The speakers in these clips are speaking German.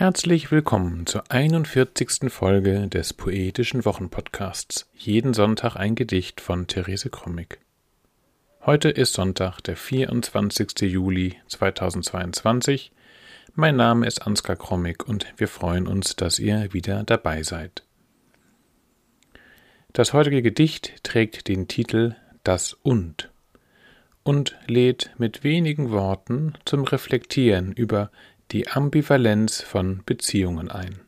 Herzlich willkommen zur 41. Folge des Poetischen Wochenpodcasts. Jeden Sonntag ein Gedicht von Therese Krommig. Heute ist Sonntag, der 24. Juli 2022. Mein Name ist Ansgar Krommig und wir freuen uns, dass ihr wieder dabei seid. Das heutige Gedicht trägt den Titel Das und und lädt mit wenigen Worten zum Reflektieren über die Ambivalenz von Beziehungen ein.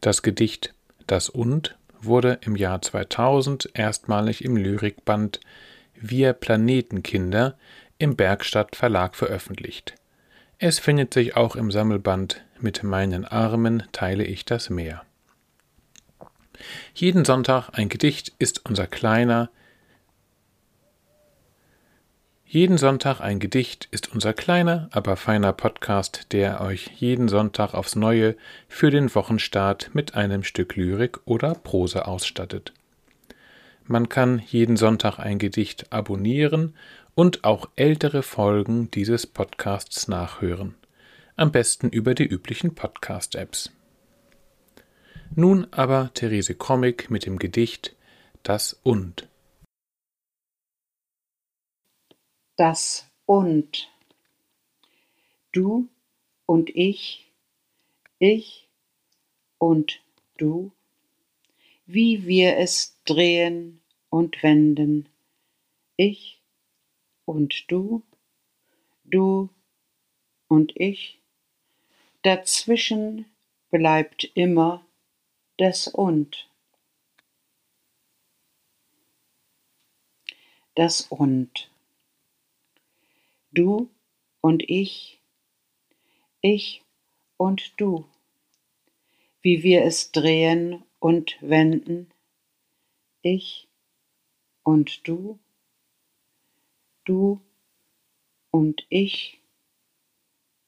Das Gedicht Das und wurde im Jahr 2000 erstmalig im Lyrikband Wir Planetenkinder im Bergstadt Verlag veröffentlicht. Es findet sich auch im Sammelband Mit meinen Armen teile ich das Meer. Jeden Sonntag ein Gedicht ist unser kleiner, jeden Sonntag ein Gedicht ist unser kleiner, aber feiner Podcast, der euch jeden Sonntag aufs Neue für den Wochenstart mit einem Stück Lyrik oder Prose ausstattet. Man kann jeden Sonntag ein Gedicht abonnieren und auch ältere Folgen dieses Podcasts nachhören. Am besten über die üblichen Podcast-Apps. Nun aber Therese Comic mit dem Gedicht Das und. Das und. Du und ich, ich und du, wie wir es drehen und wenden, ich und du, du und ich, dazwischen bleibt immer das und. Das und du und ich, ich und du, wie wir es drehen und wenden, ich und du, du und ich,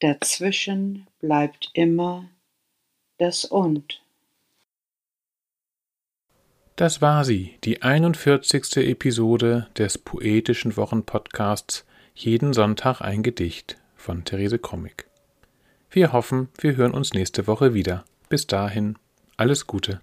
dazwischen bleibt immer das und. Das war sie, die 41. Episode des Poetischen Wochenpodcasts jeden Sonntag ein Gedicht von Therese Krommig. Wir hoffen, wir hören uns nächste Woche wieder. Bis dahin, alles Gute.